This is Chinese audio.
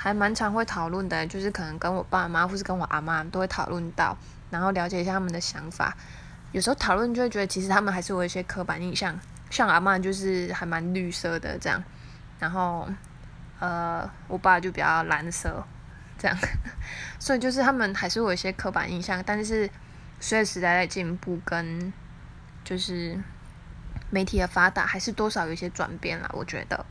还蛮常会讨论的，就是可能跟我爸妈或是跟我阿妈都会讨论到，然后了解一下他们的想法。有时候讨论就会觉得，其实他们还是有一些刻板印象，像阿妈就是还蛮绿色的这样，然后呃，我爸就比较蓝色这样，所以就是他们还是有一些刻板印象，但是随着时代在进步跟就是媒体的发达，还是多少有一些转变了，我觉得。